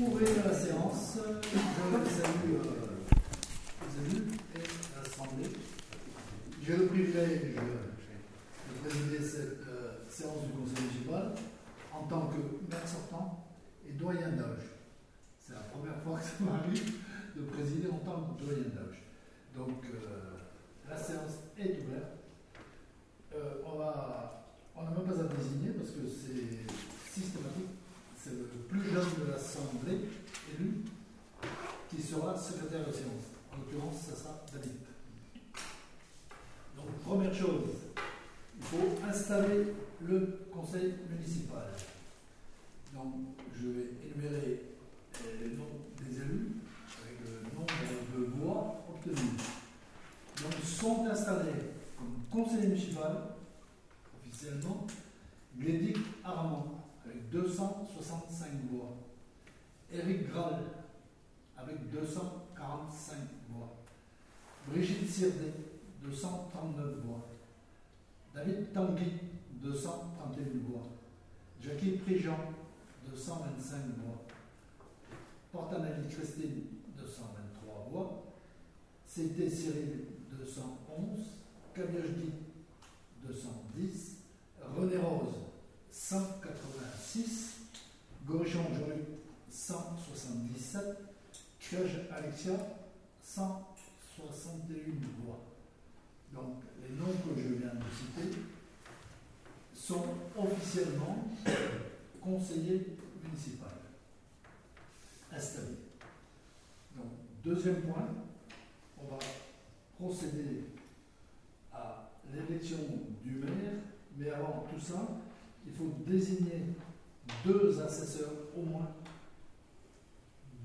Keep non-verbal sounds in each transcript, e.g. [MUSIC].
ouvrir la séance. Je salue euh, les élus et l'Assemblée. J'ai le privilège de présider cette euh, séance du Conseil municipal en tant que maire sortant et doyen d'âge. C'est la première fois que ça m'arrive de présider en tant que doyen d'âge. Donc euh, la séance est ouverte. Euh, on va, on n'a même pas à désigner parce que c'est systématique. C'est le plus jeune de l'Assemblée élu qui sera secrétaire de séance. En l'occurrence, ça sera David. Donc, première chose, il faut installer le conseil municipal. Donc, je vais énumérer euh, les noms des élus avec le nombre de voix obtenues. Donc, sont installés comme conseiller municipal, officiellement, Glédic Armand, avec 265 voix. Éric Graal, avec 245 voix. Brigitte Sirdet, 239 voix. David Tanguy, 231 voix. Prigent, 225 voix. Portanelli Christine, 223 voix. C'était Cyril, 211. Kabiajdi, 210. René Rose, 186. Gorichon Jean-Luc, 177. Kriage Alexia, 161 voix. Donc, les noms que je viens de citer sont officiellement conseillers municipaux installés. Donc, deuxième point, on va procéder à l'élection du maire, mais avant tout ça, il faut désigner deux assesseurs au moins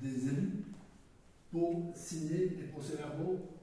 des élus pour signer les procès-verbaux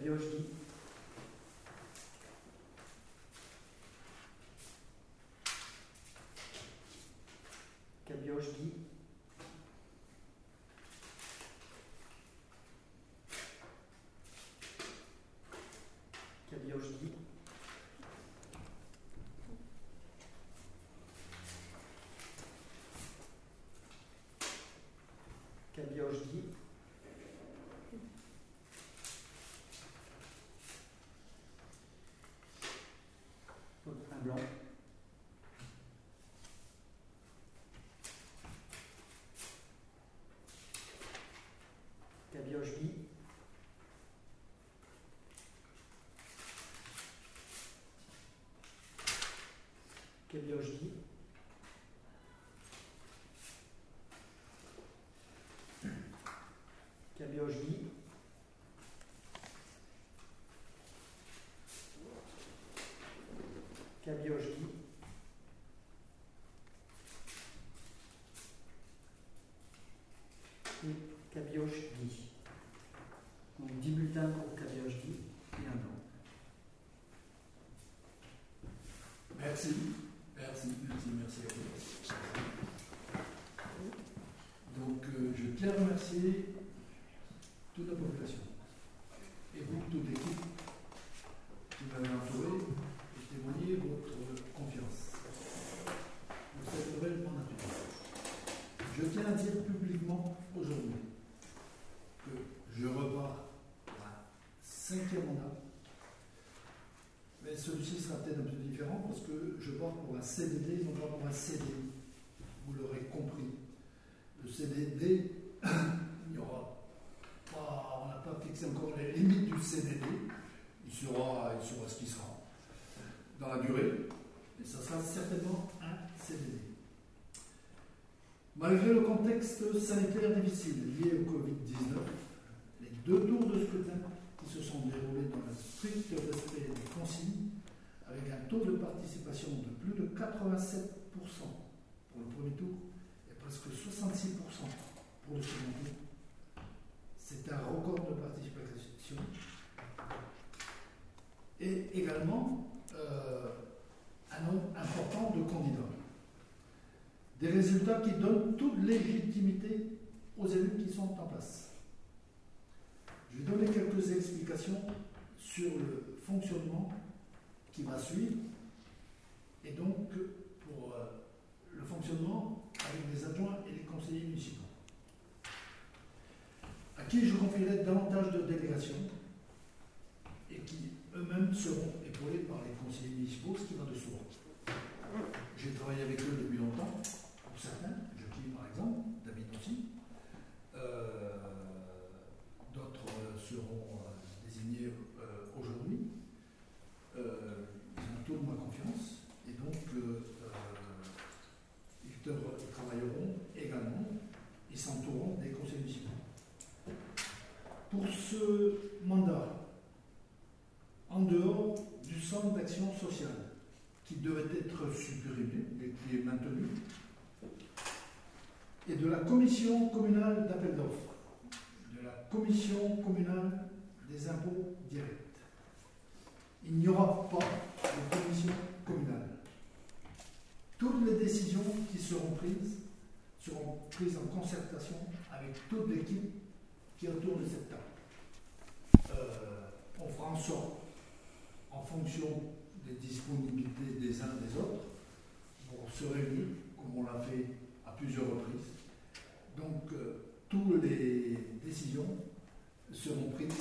Cabioche Guy. Cabioche Guy. Cabioche Guy. Cabioche Guy. Un blanc. Guy. Cabioche Guy. Cabioche Guy. Et Cabioche Guy. Donc 10 bulletins pour Cabioche Guy et un blanc. Merci, merci, merci, merci à vous. Donc, euh, je tiens à remercier toute la population et vous, toute l'équipe qui m'avez entouré et témoigné votre confiance pour cette nouvelle mandature. Je tiens à dire publiquement aujourd'hui que je repars pour un cinquième mandat mais celui-ci sera peut-être un peu différent parce que je pars pour un CDD, non pas pour un CDI. Vous l'aurez compris. Le CDD, il n'y aura pas, on n'a pas fixé encore les limites du CDD. Il sera, il sera ce qu'il sera dans la durée, mais ça sera certainement un CDD. Malgré le contexte sanitaire difficile lié au Covid-19, les deux tours de scrutin qui se sont déroulés dans le strict respect des consignes, avec un taux de participation de plus de 87% pour le premier tour et presque 66% pour le second tour. C'est un record de participation. Et également euh, un nombre important de candidats. Des résultats qui donnent toute légitimité aux élus qui sont en place. Je vais donner quelques explications sur le fonctionnement qui va suivre et donc pour euh, le fonctionnement avec les adjoints et les conseillers municipaux, à qui je confierai davantage de délégations et qui eux-mêmes seront épaulés par les conseillers municipaux, ce qui va de soi. J'ai travaillé avec eux depuis longtemps, certains, Joachim par exemple, David aussi. Euh, D'autres euh, seront euh, désignés aujourd'hui. Ils ont toute ma confiance et donc ils, travailleront également, ils s'entoureront des conseils municipaux. Pour ce mandat, en dehors du centre d'action sociale qui devait être supprimé et qui est maintenu, et de la commission communale d'appel d'offres, de la commission communale des impôts directs. Il n'y aura pas de commission communale. Toutes les décisions qui seront prises seront prises en concertation avec toute l'équipe qui est autour de cette table. Euh, on fera en sorte, en fonction des disponibilités des uns des autres, pour se réunir, comme on l'a fait plusieurs reprises. Donc, euh, toutes les décisions seront prises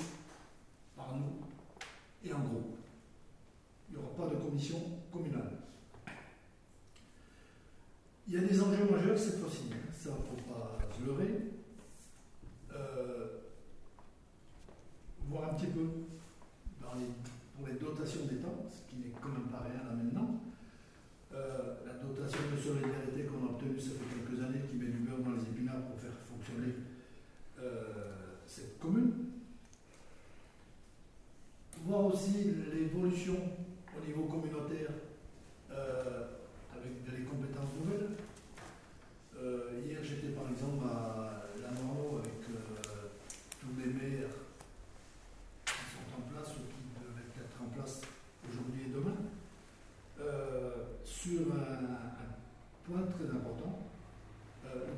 par nous et en groupe. Il n'y aura pas de commission communale. Il y a des enjeux majeurs cette fois-ci, hein, ça ne faut pas se leurrer. Euh, voir un petit peu pour les dotations d'État, ce qui n'est quand même pas rien là maintenant. Euh, la dotation de solidarité qu'on a obtenue, ça fait quelques années, qui met du beurre dans les épinards pour faire fonctionner euh, cette commune. Voir aussi l'évolution au niveau communautaire euh, avec des compétences nouvelles. Hier, j'étais par exemple à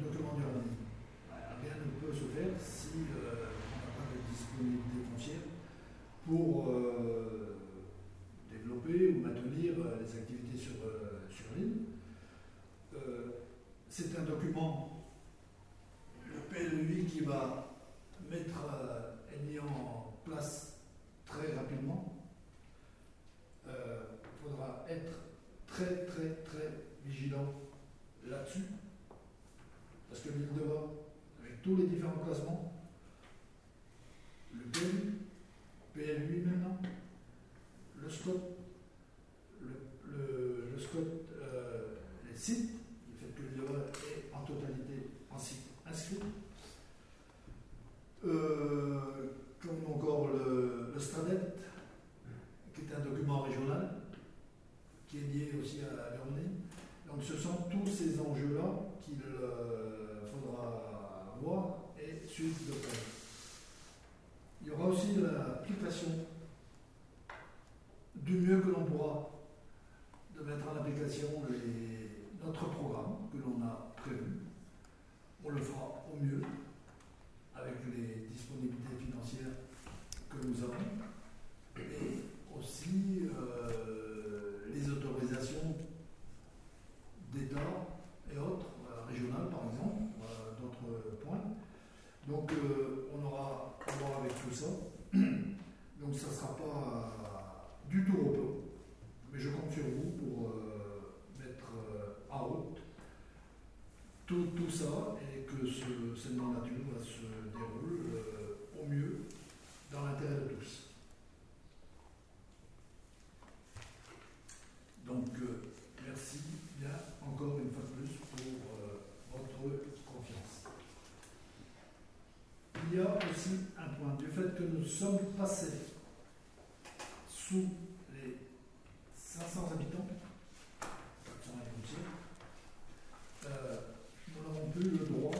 document d'urbanisme. Rien ne peut se faire si euh, on n'a pas de disponibilité foncière pour euh, développer ou maintenir euh, les activités sur, sur l'île. C'est un document, le PLUI, qui va mettre en place très rapidement. Il faudra être très très très vigilant là-dessus de bas, avec tous les différents classements, le PLU, PLU maintenant, le SCOP, aussi de l'application du mieux que l'on pourra de mettre en application notre programme que l'on a prévu. On le fera au mieux. sommes passés sous les 500 habitants, euh, nous n'avons plus le droit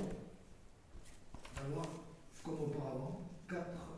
d'avoir, comme auparavant, quatre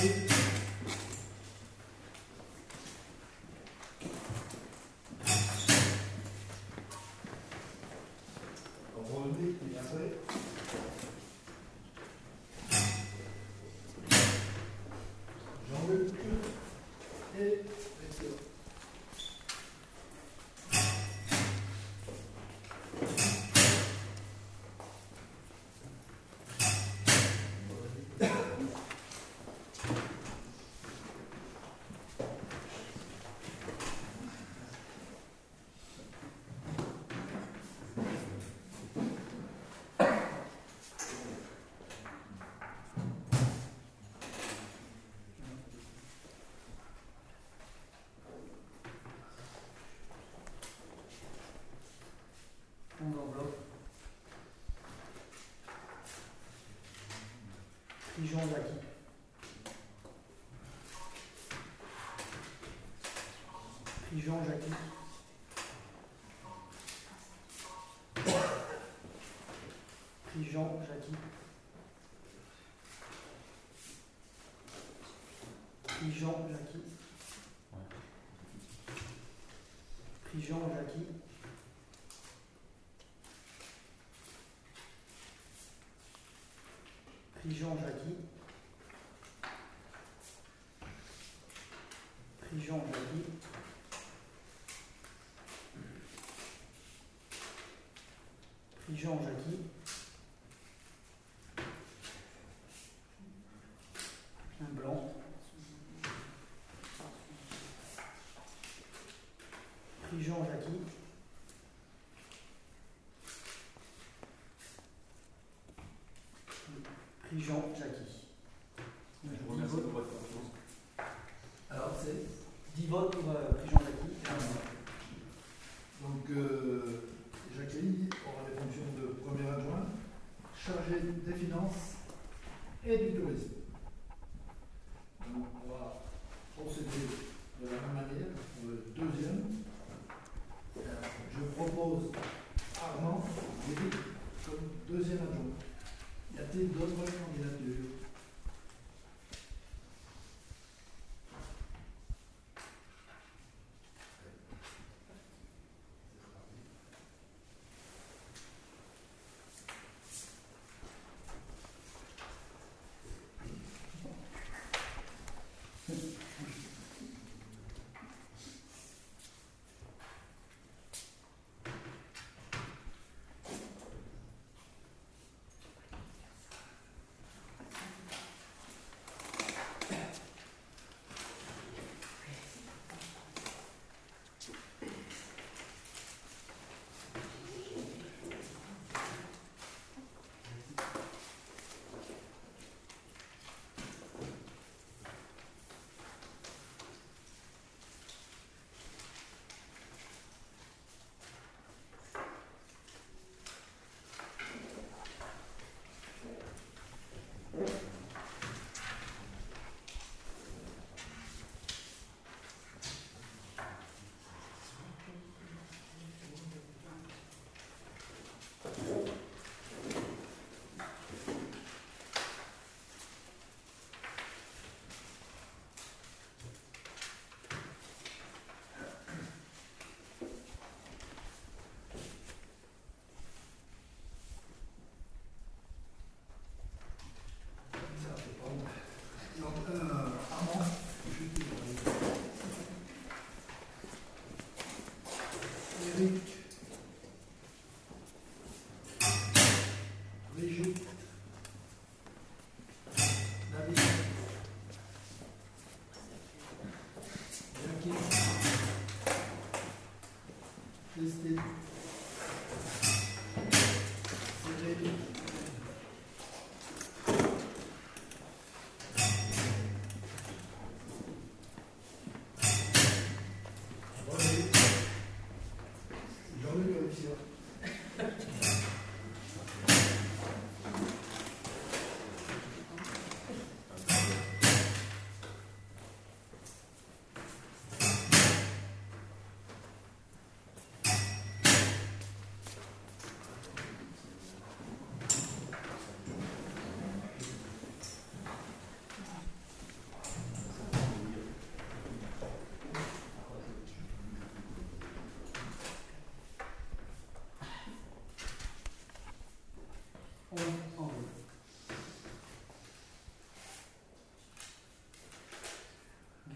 to do. non acquis. Pigeon Jacques. Pigeon Jacques. Pigeon Jacques. Pigeon Jacques. Jean Jacques. Un blanc. Prigent Jacques. des Finances et du Tourisme. with you.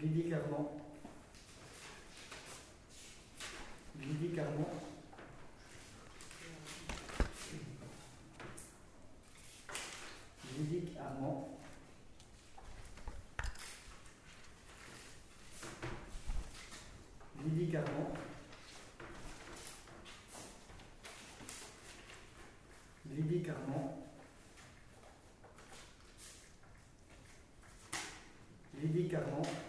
je l'ai dit clairement, je l'ai dit clairement. Médicament.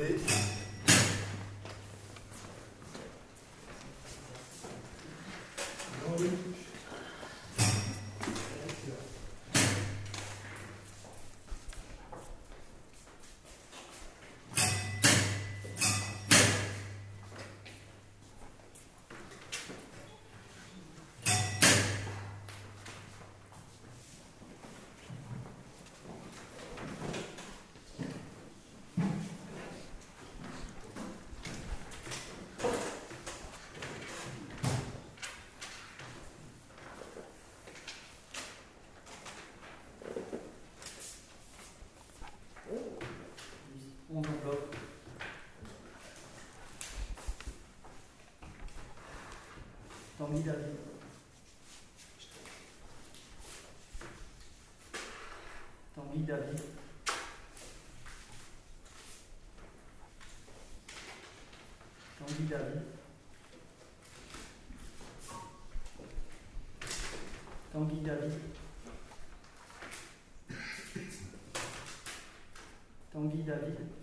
dele. Tanguy David. Tanguy David. ni la Tanguy David. Tanguy David.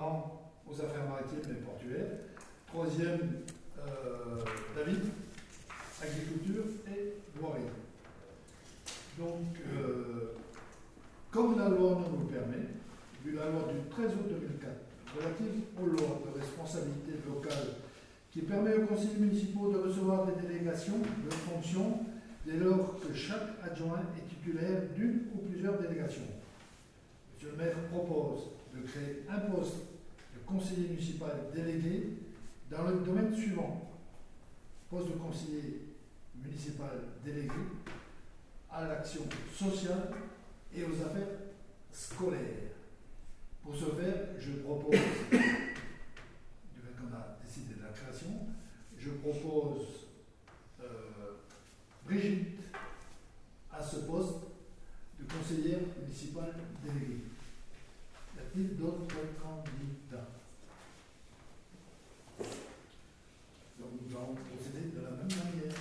Aux affaires maritimes et portuaires. Troisième, euh, David, agriculture et voirie. Donc, euh, comme la loi nous le permet, vu la loi du 13 août 2004 relative aux lois de responsabilité locale qui permet aux conseils municipaux de recevoir des délégations de fonctions dès lors que chaque adjoint est titulaire d'une ou plusieurs délégations. Monsieur le maire propose de créer un poste de conseiller municipal délégué dans le domaine suivant. Poste de conseiller municipal délégué à l'action sociale et aux affaires scolaires. Pour ce faire, je propose, [COUGHS] qu'on a décidé de la création, je propose euh, Brigitte à ce poste de conseillère municipale déléguée. Y a-t-il d'autres candidats Donc nous allons procéder de la même manière.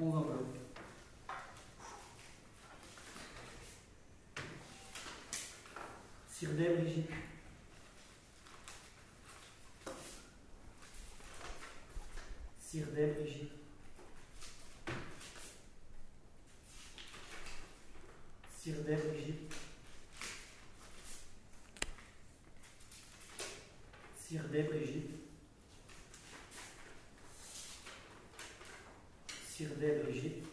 overload. Sur l'aile rigide. Sur l'aile rigide. Sur Sirdet Brigitte.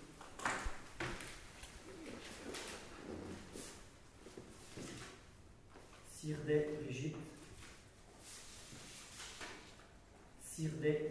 Sirdet Brigitte. Sirdet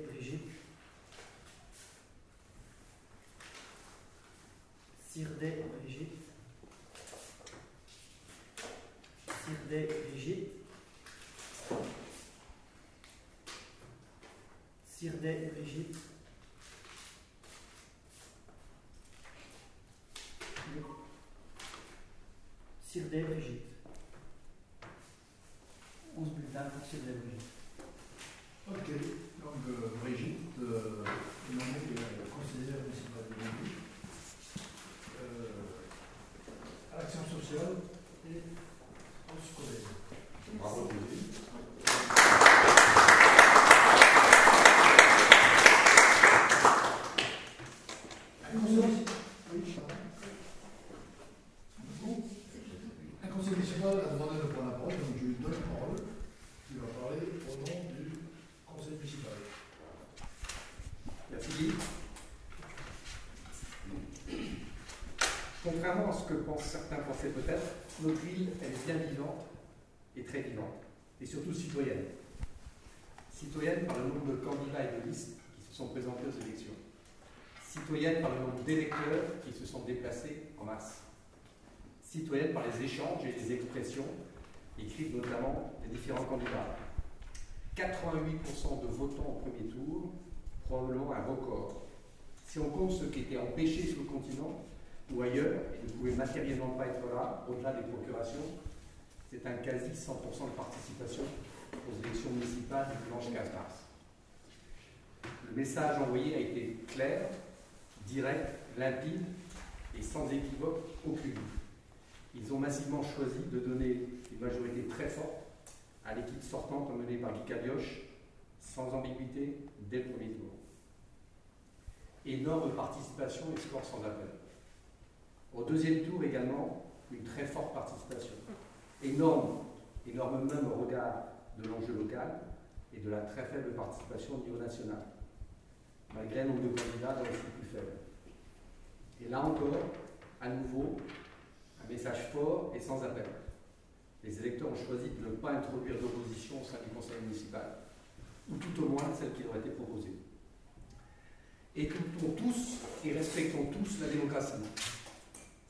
bulletins pour Cyril Brigitte. Ok, donc euh, Brigitte, euh, nommée euh, conseillère municipale de Lille, euh, à l'action sociale et au scolaire. Bravo, Brigitte. Un conseil, oui, pardon. Un conseil municipal a demandé de prendre la parole, donc je lui donne la parole. Il va parler au nom du conseil municipal. Merci Guy. Contrairement à ce que pensent certains pensaient peut-être, notre ville, elle est bien vivante et très vivante, et surtout citoyenne. Citoyenne par le nombre de candidats et de listes qui se sont présentés aux élections. Citoyenne par le nombre d'électeurs qui se sont déplacés en masse. Citoyenne par les échanges et les expressions écrites notamment des différents candidats. 88% de votants au premier tour, probablement un record. Si on compte ceux qui étaient empêchés sur le continent ou ailleurs ne pouvaient matériellement pas être là, au-delà des procurations, c'est un quasi 100% de participation aux élections municipales du dimanche 15 mars. Le message envoyé a été clair, direct, limpide et sans équivoque aucune. Ils ont massivement choisi de donner une majorité très forte à l'équipe sortante menée par Guy Calioche, sans ambiguïté dès le premier tour. Énorme participation et score sans appel. Au deuxième tour également, une très forte participation. Énorme, énorme même au regard de l'enjeu local et de la très faible participation au niveau national, malgré un nombre de candidats dans le plus faible. Et là encore, à nouveau, un message fort et sans appel. Les électeurs ont choisi de ne pas introduire d'opposition au sein du conseil municipal, ou tout au moins celle qui leur a été proposée. Écoutons tous et respectons tous la démocratie.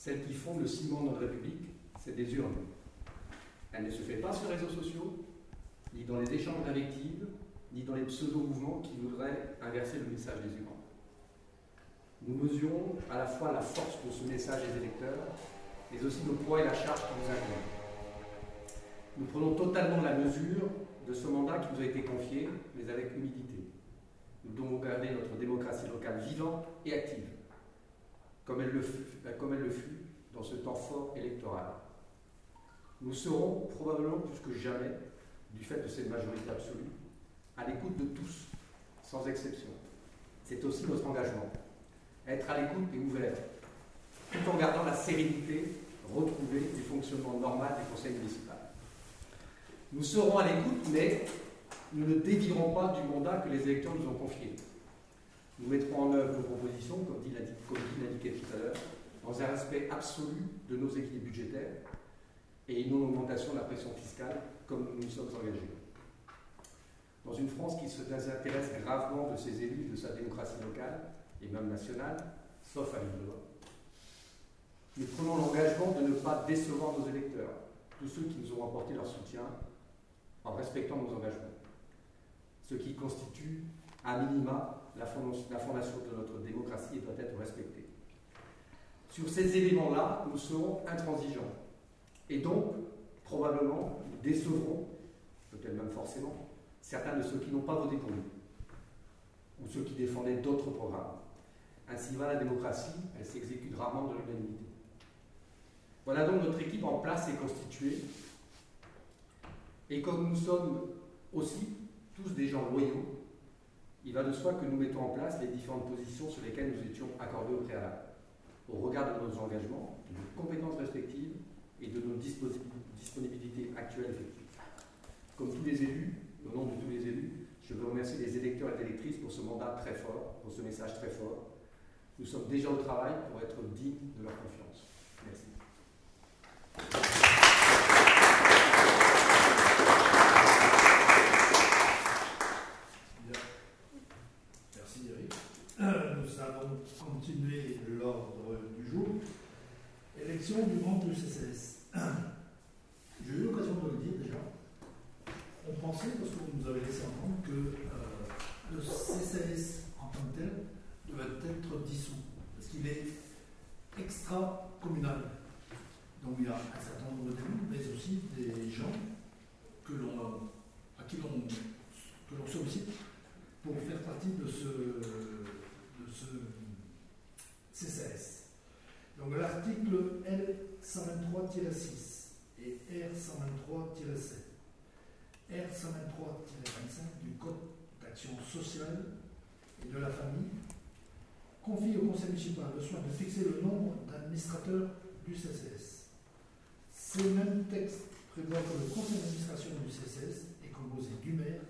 Celle qui fonde le ciment de notre République, c'est des urnes. Elle ne se fait pas sur les réseaux sociaux, ni dans les échanges d'invectives, ni dans les pseudo-mouvements qui voudraient inverser le message des urnes. Nous mesurons à la fois la force de ce message des électeurs, mais aussi le poids et la charge qui nous incombent. Nous prenons totalement la mesure de ce mandat qui nous a été confié, mais avec humilité. Nous devons garder notre démocratie locale vivante et active, comme elle le fut, dans ce temps fort électoral. Nous serons probablement plus que jamais, du fait de cette majorité absolue, à l'écoute de tous, sans exception. C'est aussi notre engagement. Être à l'écoute et ouvert, tout en gardant la sérénité retrouvée du fonctionnement normal du conseil municipal. Nous serons à l'écoute, mais nous ne dévirons pas du mandat que les électeurs nous ont confié. Nous mettrons en œuvre nos propositions, comme dit l'indiquait tout à l'heure, dans un respect absolu de nos équilibres budgétaires et une non-augmentation de la pression fiscale, comme nous nous sommes engagés. Dans une France qui se désintéresse gravement de ses élus, de sa démocratie locale et même nationale, sauf à l'île de loi, nous prenons l'engagement de ne pas décevoir nos électeurs, tous ceux qui nous ont apporté leur soutien, en respectant nos engagements. Ce qui constitue, à minima, la fondation de notre démocratie doit être respecté. Sur ces éléments-là, nous serons intransigeants. Et donc, probablement, nous décevrons, peut-être même forcément, certains de ceux qui n'ont pas voté pour nous, ou ceux qui défendaient d'autres programmes. Ainsi va la démocratie, elle s'exécute rarement de l'unanimité. Voilà donc notre équipe en place et constituée. Et comme nous sommes aussi tous des gens loyaux, il va de soi que nous mettons en place les différentes positions sur lesquelles nous étions accordés au préalable, au regard de nos engagements, de nos compétences respectives et de nos disponibilités actuelles. Comme tous les élus, au nom de tous les élus, je veux remercier les électeurs et électrices pour ce mandat très fort, pour ce message très fort. Nous sommes déjà au travail pour être dignes de leur confiance. Merci. Bien. Merci Eric. Euh, Nous allons continuer l'ordre du jour. Élection du membre du CCS. J'ai eu l'occasion de le dire déjà. On pensait, parce que vous nous avez laissé entendre, que euh, le CCS en tant que tel devait être dissous. Parce qu'il est extra-communal. Donc il y a un certain nombre d'élus, mais aussi des gens que l'on, à qui l'on, sollicite pour faire partie de de ce CCS. Donc l'article L123-6 et R123-7. R123-25 du Code d'action sociale et de la famille confie au conseil municipal le soin de fixer le nombre d'administrateurs du CCS. Ce même texte prévoit que le conseil d'administration du CCS est composé du maire,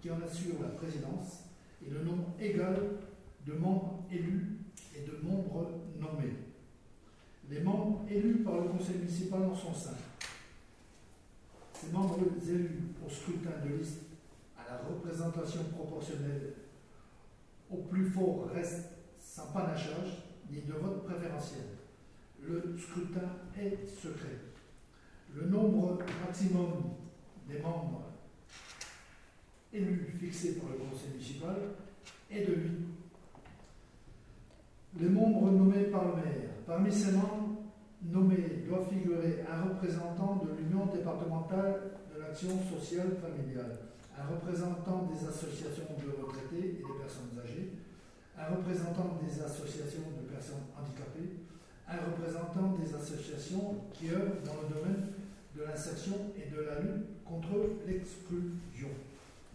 qui en assure la présidence, et le nombre égal de membres élus et de membres nommés. Les membres élus par le conseil municipal en sont cinq. Ces membres élus au scrutin de liste à la représentation proportionnelle au plus fort reste sans panachage ni de vote préférentiel. Le scrutin est secret. Le nombre maximum des membres élus fixé par le conseil municipal est de 8. Les membres nommés par le maire. Parmi ces membres nommés doit figurer un représentant de l'Union départementale de l'action sociale familiale, un représentant des associations de retraités et des personnes âgées, un représentant des associations de personnes handicapées, un représentant des associations qui œuvrent dans le domaine de l'insertion et de la lutte contre l'exclusion.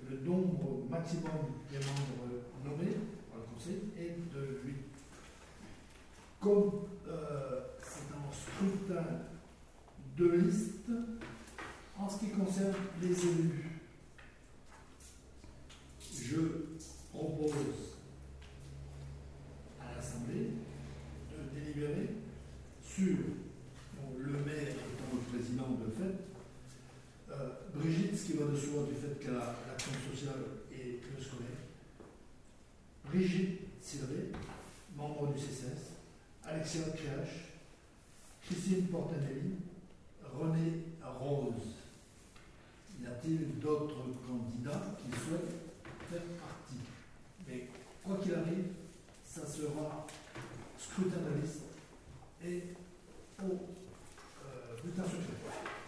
Le nombre maximum des membres nommés par le Conseil est de 8. Comme euh, c'est un scrutin de liste, en ce qui concerne les élus, je propose à l'Assemblée de délibérer sur le maire étant le président de fait, euh, Brigitte, ce qui va de soi du fait qu'elle a l'action sociale et le scolaire, Brigitte Siré, membre du CCS, Alexia Créache, Christine Portanelli, René Rose. Y a-t-il d'autres candidats qui souhaitent faire partie? Mais quoi qu'il arrive, ça sera scrutin de liste et au euh, bulletin secret.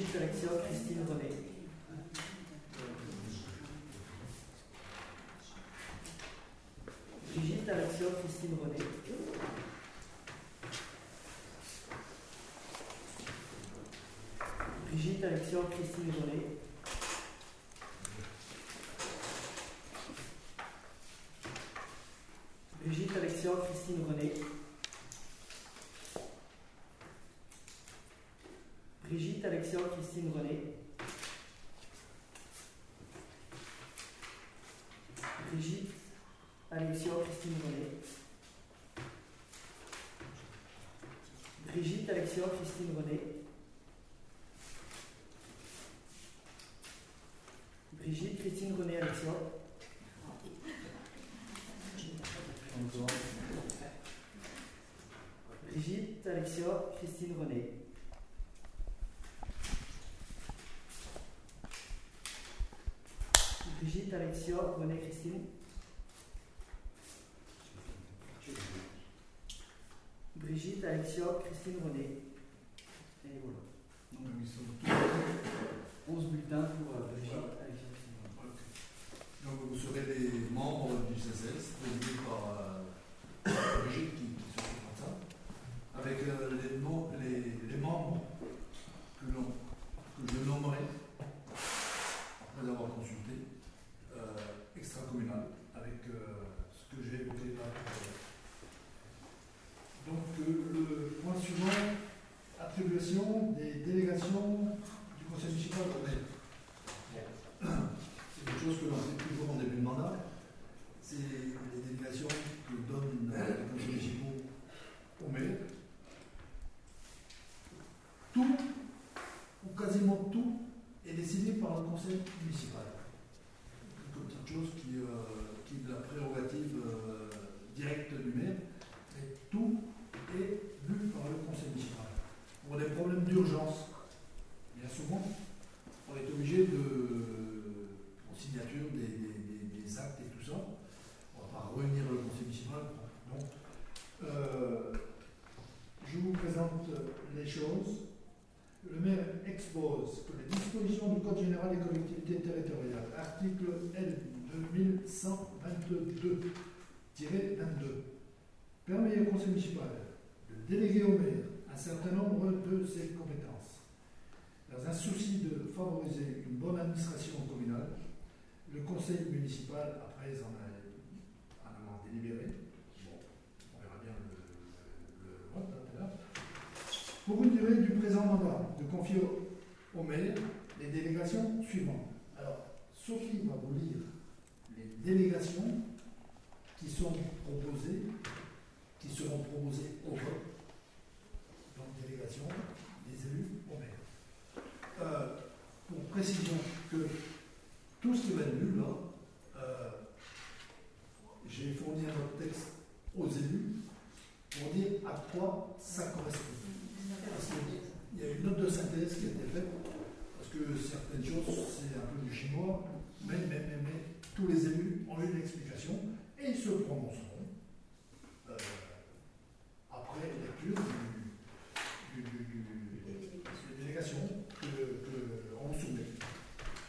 Alexia Christine René. Brigitte Alexia Christine René. Brigitte Alexia Christine René. Brigitte Alexia Christine René. Brigitte Alexia Christine René. Brigitte Alexia Christine René. Alexia Christine René. Brigitte Christine René Alexia. Brigitte Alexia Christine René. Brigitte Alexia René Christine. Brigitte Alexia Christine René. Et voilà. Donc, ils sont tous- 11 bulletins pour euh, Brigitte Alexia Christine René. Donc vous serez les membres du CCS, présidés par euh, Brigitte qui, qui s'occupe de ça, avec euh, les, mo- les, les membres que, l'on- que je nommerai, après avoir consulté, euh, extra-communal, avec euh, ce que j'ai évoqué là. Donc euh, le point suivant, attribution des délégations du conseil municipal au maire. C'est quelque chose que l'on fait toujours en début de mandat. C'est les délégations que donnent euh, les conseils municipaux au maire. Tout, ou quasiment tout, est décidé par le conseil municipal. Quelques petites choses qui, euh, qui est de la prérogative euh, directe du maire, mais tout est vu par le conseil municipal. Pour des problèmes d'urgence, bien souvent, on est obligé de, en signature des, des- des- des actes et tout ça, on va pas revenir au conseil municipal. Donc, euh, je vous présente les choses. Le maire expose que les dispositions du Code général des collectivités territoriales, article L 2122-22, permet au conseil municipal de déléguer au maire un certain nombre de ses compétences. Dans un souci de favoriser une bonne administration communale, le conseil municipal, après en a, en délibéré, bon, on verra bien le, vote hein, pour une durée du présent mandat, de confier au maire les délégations suivantes. Alors, Sophie va vous lire les délégations qui sont proposées, qui seront proposées au vote. Donc, délégation des élus au maire. Euh, pour précision que tout ce qui va être lu là, euh, j'ai fourni un autre texte aux élus pour dire à quoi ça correspond. Parce qu'il y a une note de synthèse qui a été faite, parce que certaines choses, c'est un peu du chinois, mais, mais, mais, mais tous les élus ont une explication et ils se prononceront euh, après lecture du, du, du- des délégations que, que on soumet.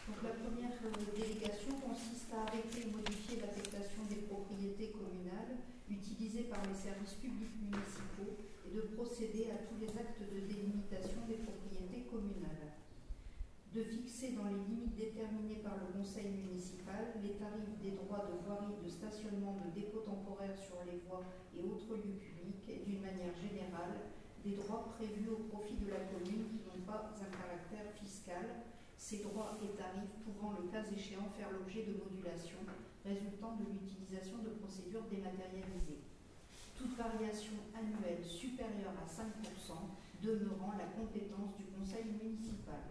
Donc la première euh, délégation consiste à arrêter ou modifier l'affectation des propriétés communales utilisées par les services publics municipaux et de procéder à tous les actes de délimitation des propriétés communales. De fixer dans les limites déterminées par le conseil municipal tarifs des droits de voirie, de stationnement, de dépôt temporaire sur les voies et autres lieux publics et d'une manière générale des droits prévus au profit de la commune qui n'ont pas un caractère fiscal ces droits et tarifs pouvant, le cas échéant, faire l'objet de modulations résultant de l'utilisation de procédures dématérialisées. Toute variation annuelle supérieure à 5% demeurant la compétence du conseil municipal.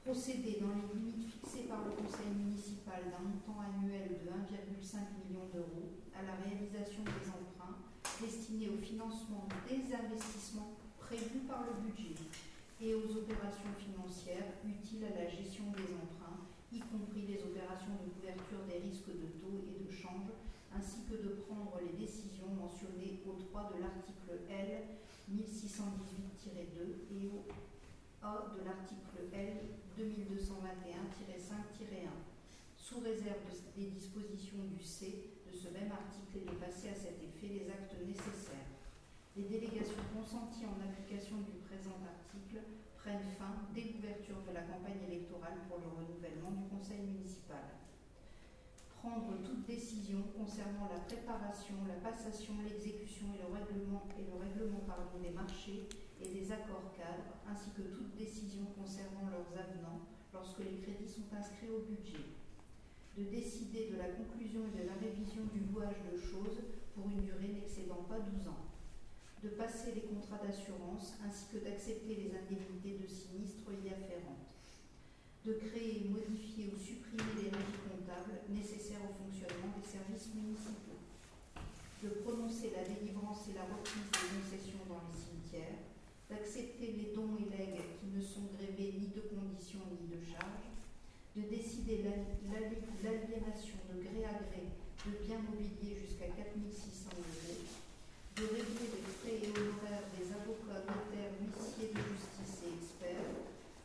Procéder dans les limites fixées par le conseil municipal d'un montant annuel de 1,5 million d'euros à la réalisation des emprunts destinés au financement des investissements prévus par le budget et aux opérations financières utiles à la gestion des emprunts, y compris les opérations de couverture des risques de taux et de change, ainsi que de prendre les décisions mentionnées au 3 de l'article L 1618-2 et au A de l'article L 2221-5-1, sous réserve des dispositions du C de ce même article et de passer à cet effet les actes nécessaires. Les délégations consenties en application du présent article prennent fin dès l'ouverture de la campagne électorale pour le renouvellement du conseil municipal. Prendre toute décision concernant la préparation, la passation, l'exécution et le règlement, et le règlement pardon, des marchés et des accords cadres, ainsi que toute décision concernant leurs avenants lorsque les crédits sont inscrits au budget. De décider de la conclusion et de la révision du louage de choses pour une durée n'excédant pas 12 ans. De passer les contrats d'assurance ainsi que d'accepter les indemnités de sinistre y afférentes, de créer, modifier ou supprimer les règles comptables nécessaires au fonctionnement des services municipaux, de prononcer la délivrance et la reprise des concessions d'accepter les dons et legs qui ne sont grévés ni de conditions ni de charges, de décider l'aliénation de gré à gré de biens mobiliers jusqu'à 4600 euros, de régler les frais et honoraires des avocats, notaires, huissiers de justice et experts,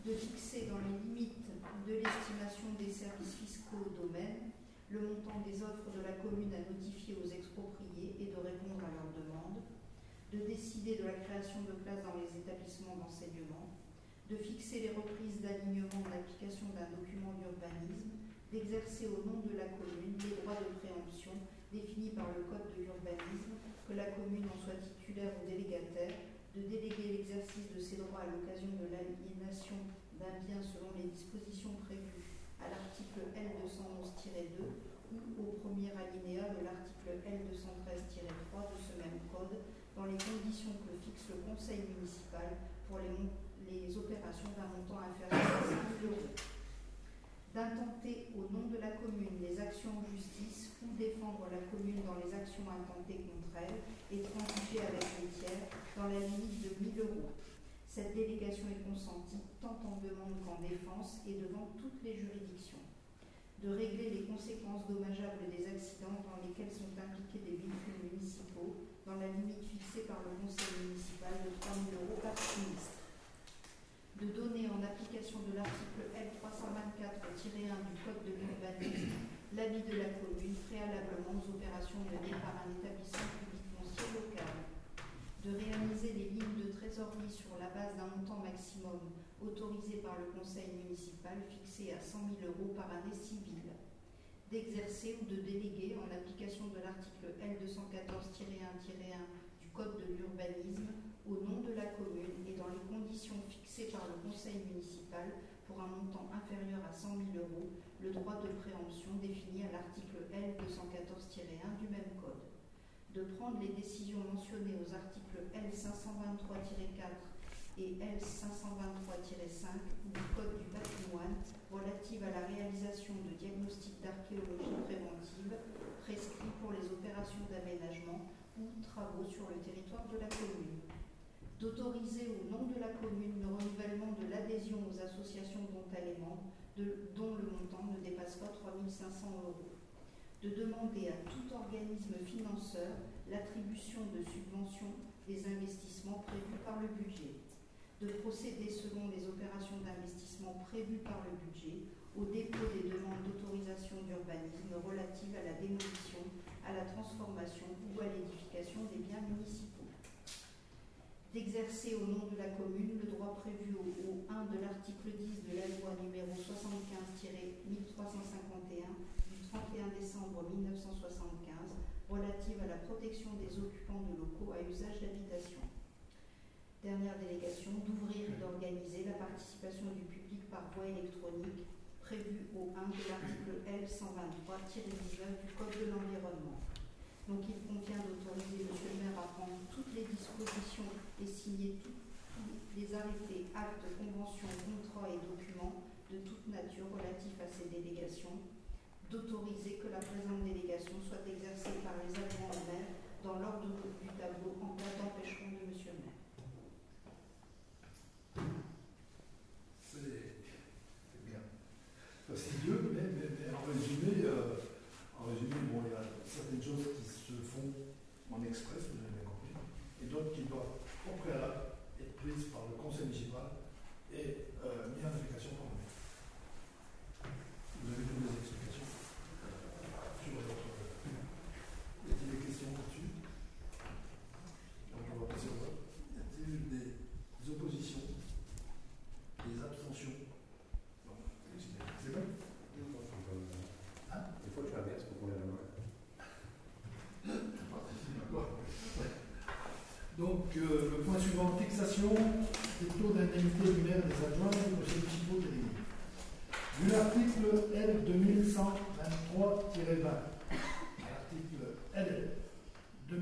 de fixer dans les limites de l'estimation des services fiscaux au domaine le montant des offres de la commune à notifier aux expropriés et de répondre à demandes, de décider de la création de places dans les établissements d'enseignement, de fixer les reprises d'alignement en application d'un document d'urbanisme, d'exercer au nom de la commune les droits de préemption définis par le Code de l'urbanisme que la commune en soit titulaire ou délégataire, de déléguer l'exercice de ses droits à l'occasion de l'aliénation d'un bien selon les dispositions prévues à l'article L211-2 ou au premier alinéa de l'article L213-3 de ce même code, dans les conditions que fixe le conseil municipal pour les, opérations d'un montant inférieur à 5 000 euros d'intenter au nom de la commune les actions en justice ou défendre la commune dans les actions intentées contre elle et transiger avec les tiers dans la limite de 1000 euros. Cette délégation est consentie tant en demande qu'en défense et devant toutes les juridictions. De régler les conséquences dommageables des accidents dans lesquels sont impliqués des véhicules municipaux dans la limite fixée par le conseil municipal de 3000 euros par sinistre de donner en application de l'article L324-1 du Code de l'urbanisme l'avis de la commune préalablement aux opérations menées par un établissement public foncier local, de réaliser les lignes de trésorerie sur la base d'un montant maximum autorisé par le conseil municipal fixé à 100 000 euros par année civile, d'exercer ou de déléguer en application de l'article L214-1-1 du Code de l'urbanisme au nom de la commune et dans les conditions fixées par le conseil municipal pour un montant inférieur à 100 000 euros le droit de préemption défini à l'article L214-1 du même code. De prendre les décisions mentionnées aux articles L523-4 et L523-5 du Code du patrimoine relatives à la réalisation de diagnostics d'archéologie préventive prescrits pour les opérations d'aménagement ou travaux sur le territoire de la commune. D'autoriser au nom de la commune le renouvellement de l'adhésion aux associations dont elle est membre, dont le montant ne dépasse pas 3 500 euros, de demander à tout organisme financeur l'attribution de subventions des investissements prévus par le budget, de procéder selon les opérations d'investissement prévues par le budget au dépôt des demandes d'autorisation d'urbanisme relatives à la démolition, à la transformation ou à l'édification des biens municipaux d'exercer au nom de la commune le droit prévu au, 1 de l'article 10 de la loi numéro 75-1351 du 31 décembre 1975 relative à la protection des occupants de locaux à usage d'habitation. Dernière délégation, d'ouvrir et d'organiser la participation du public par voie électronique prévue au 1 de l'article L123-19 du Code de l'environnement. Donc il convient d'autoriser M. le maire à prendre toutes les dispositions et signer tous les arrêtés, actes, conventions, contrats et documents de toute nature relatifs à ces délégations, d'autoriser que la présente délégation soit exercée par les adjoints au maire dans l'ordre du tableau en cas d'empêchement en express, vous avez bien compris, et d'autres qui doivent au préalable être prises par le conseil municipal et euh, mises en application. L'article L 2123-20, l'article L 2123-24-1,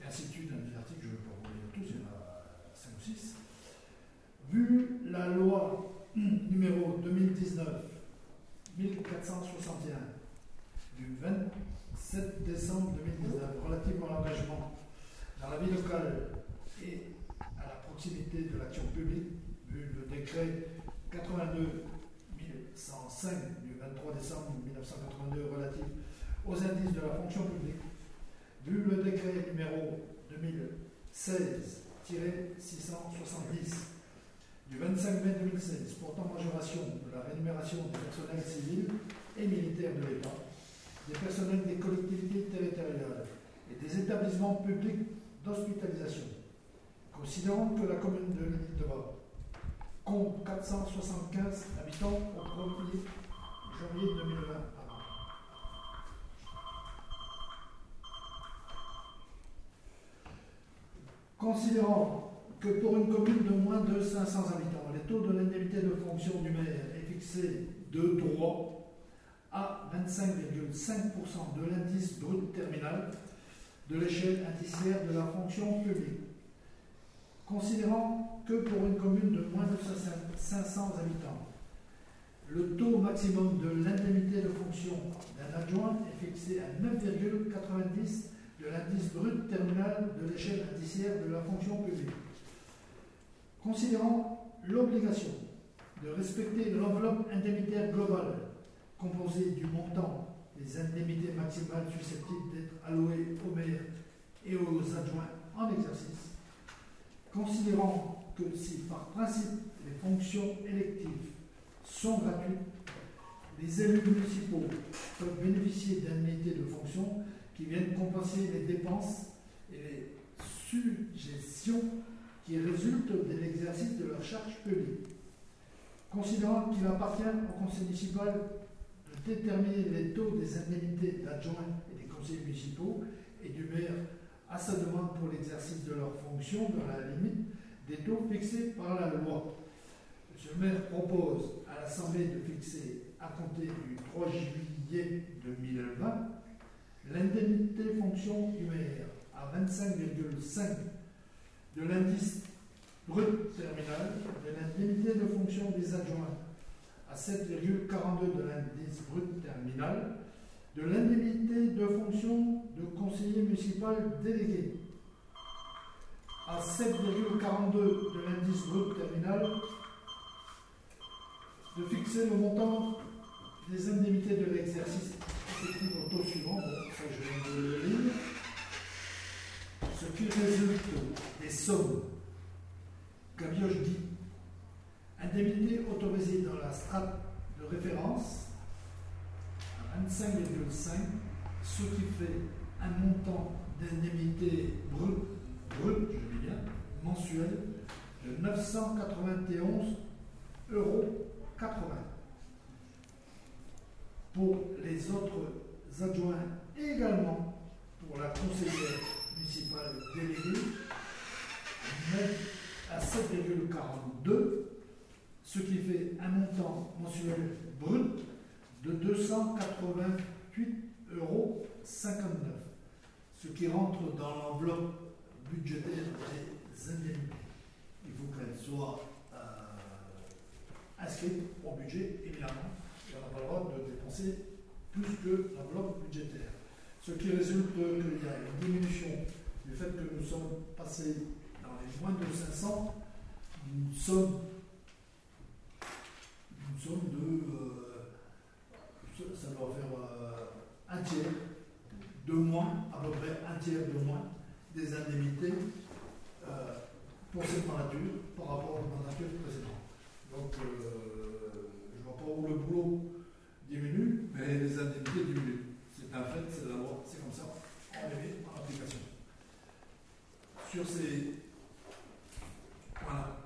et ainsi de suite, dans les articles, je ne vais pas vous lire tous, il y en a 5 ou 6. Vu la loi numéro 2019 1461 du 27 décembre 2019 relative à l'engagement dans la vie locale et à la proximité de l'action publique, vu le décret 82 1105 du 23 décembre 1982 relatif aux indices de la fonction publique, vu le décret numéro 2016-670 du 25 mai 2016 portant majoration de la rémunération des personnels civils et militaires de l'État, des personnels des collectivités territoriales et des établissements publics d'hospitalisation, considérant que la commune de l'île de compte 475 habitants au 1er janvier 2020. Considérant que pour une commune de moins de 500 habitants, les taux de l'indemnité de fonction du maire est fixé de droit à 25,5% de l'indice brut terminal de l'échelle indiciaire de la fonction publique. Considérant que pour une commune de moins de 500 habitants, le taux maximum de l'indemnité de fonction d'un adjoint est fixé à 9,90 de l'indice brut terminal de l'échelle indiciaire de la fonction publique. Considérant l'obligation de respecter l'enveloppe indemnitaire globale composée du montant des indemnités maximales susceptibles d'être allouées aux maires et aux adjoints en exercice, considérant que si par principe les fonctions électives sont gratuites, les élus municipaux peuvent bénéficier d'indemnités de fonction qui viennent compenser les dépenses et les suggestions qui résultent de l'exercice de leur charge publique. Considérant qu'il appartient au conseil municipal de déterminer les taux des indemnités d'adjoints et des conseillers municipaux et du maire à sa demande pour l'exercice de leurs fonctions dans la limite des taux fixés par la loi. M. le maire propose à l'Assemblée de fixer, à compter du 3 juillet 2020, l'indemnité fonction maire à 25,5 de l'indice brut terminal de l'indemnité de fonction des adjoints à 7,42 de l'indice brut terminal de l'indemnité de fonction de conseiller municipal délégué. À 7,42 de l'indice brut terminal de fixer le montant des indemnités de l'exercice effectif au taux suivant, bon, ça je de le lire, ce qui résulte des sommes Gabioche dit. Indemnité autorisée dans la strate de référence 25,5, ce qui fait un montant d'indemnité brut, brut, je dis bien, mensuel de 991 euros 80. Pour les autres adjoints également, pour la conseillère municipale déléguée, à 7,42, ce qui fait un montant mensuel brut de 288,59 euros, ce qui rentre dans l'enveloppe budgétaire des indemnités. Il faut qu'elle soit euh, inscrite au budget, évidemment. on n'a pas le droit de dépenser plus que l'enveloppe budgétaire. Ce qui résulte qu'il y a une diminution du fait que nous sommes passés moins de 500, une somme, une somme de. Euh, ça doit faire euh, un tiers de moins, à peu près un tiers de moins des indemnités euh, pour cette mandature par rapport aux mandatures précédentes. Donc, je ne vois pas où le boulot diminue, mais les indemnités diminuent. C'est un fait, c'est d'abord, c'est comme ça, on les met en application. Sur ces voilà.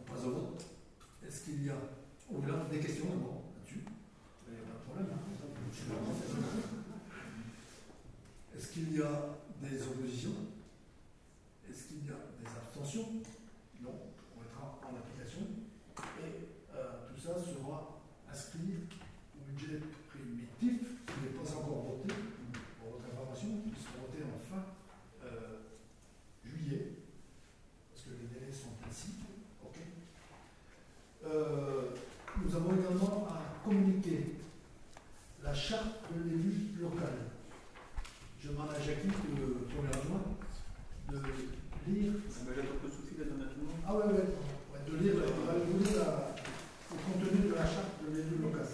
On passe au vote. Est-ce qu'il y a au-delà des questions là-dessus Il n'y a pas de problème. Hein qu'il y a des oppositions Est-ce qu'il y a des abstentions Non, on mettra en application. Et euh, tout ça sera inscrit au budget primitif, qui n'est pas encore voté, pour votre information, qui sera voté en fin euh, juillet, parce que les délais sont ainsi. Ok. Euh, nous avons également à communiquer la charte de l'élu local. Je demande à Jackie, le premier adjoint, de lire. Ça me jette un peu souci, la donne à tout le monde. Ah ouais, ouais, ouais, de lire, la- de lire la- le contenu de la charte de l'élu local.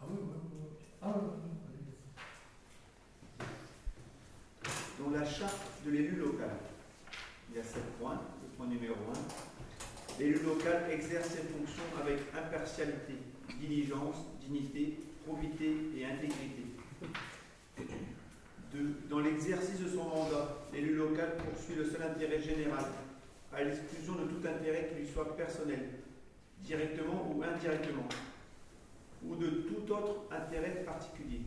Ah oui, ouais, ouais, ouais. Ah ouais, ouais, ouais. Dans la charte de l'élu local, il y a sept points. Le point numéro un. L'élu local exerce ses fonctions avec impartialité, diligence, dignité, probité et intégrité. Deux, Dans l'exercice de son mandat, l'élu local poursuit le seul intérêt général, à l'exclusion de tout intérêt qui lui soit personnel, directement ou indirectement, ou de tout autre intérêt particulier.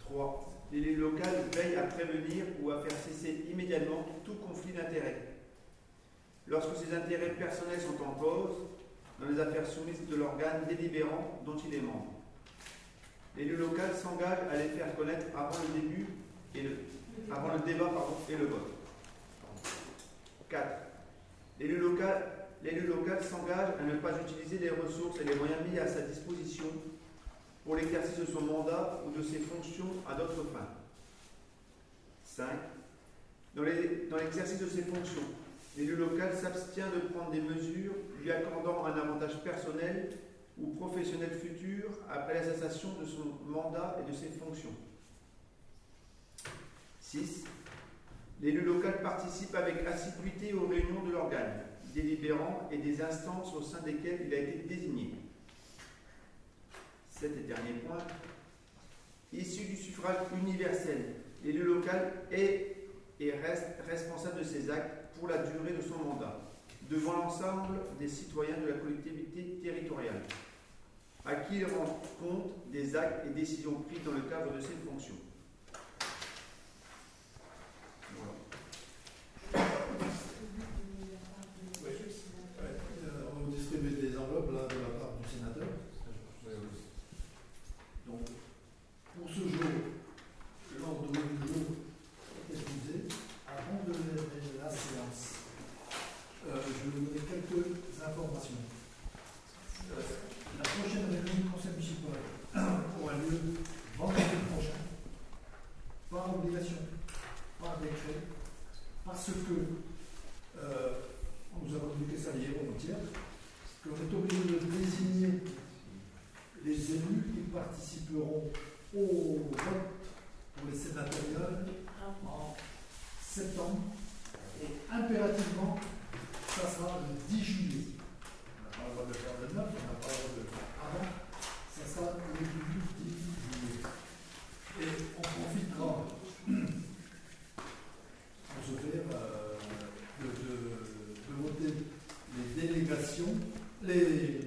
3. L'élu local veille à prévenir ou à faire cesser immédiatement tout conflit d'intérêts. Lorsque ses intérêts personnels sont en cause, dans les affaires soumises de l'organe délibérant dont il est membre. L'élu local s'engage à les faire connaître avant le début et le, avant le débat et le vote. 4. L'élu local, l'élu local s'engage à ne pas utiliser les ressources et les moyens mis à sa disposition pour l'exercice de son mandat ou de ses fonctions à d'autres fins. 5. Dans l'exercice de ses fonctions, l'élu local s'abstient de prendre des mesures lui accordant un avantage personnel ou professionnel futur après la cessation de son mandat et de ses fonctions. 6. L'élu local participe avec assiduité aux réunions de l'organe délibérant et des instances au sein desquelles il a été désigné. Sept et dernier point. Issu du suffrage universel, l'élu local est et reste responsable de ses actes pour la durée de son mandat, devant l'ensemble des citoyens de la collectivité territoriale, à qui il rend compte des actes et décisions pris dans le cadre de ses fonctions. Voilà. Ouais, euh, on va vous distribuer des enveloppes là de la part du sénateur. Donc, pour ce jour, l'ordre du jour est épuisé. Avant de lever la séance, euh, je vais vous donner quelques informations. Euh, la prochaine réunion du conseil municipal aura lieu vendredi prochain, par obligation, par décret, parce que euh, on nous a communiqué ça hier au tiers, qu'on est obligé de désigner les élus qui participeront au vote pour les sénatoriales en septembre. Et impérativement, ça sera le 10 juillet. On n'a pas le droit de le faire le 9, on n'a pas le droit de le faire avant. Ça sera le 10 juillet. Et on profitera pour se faire euh, de, de- de voter les délégations, les,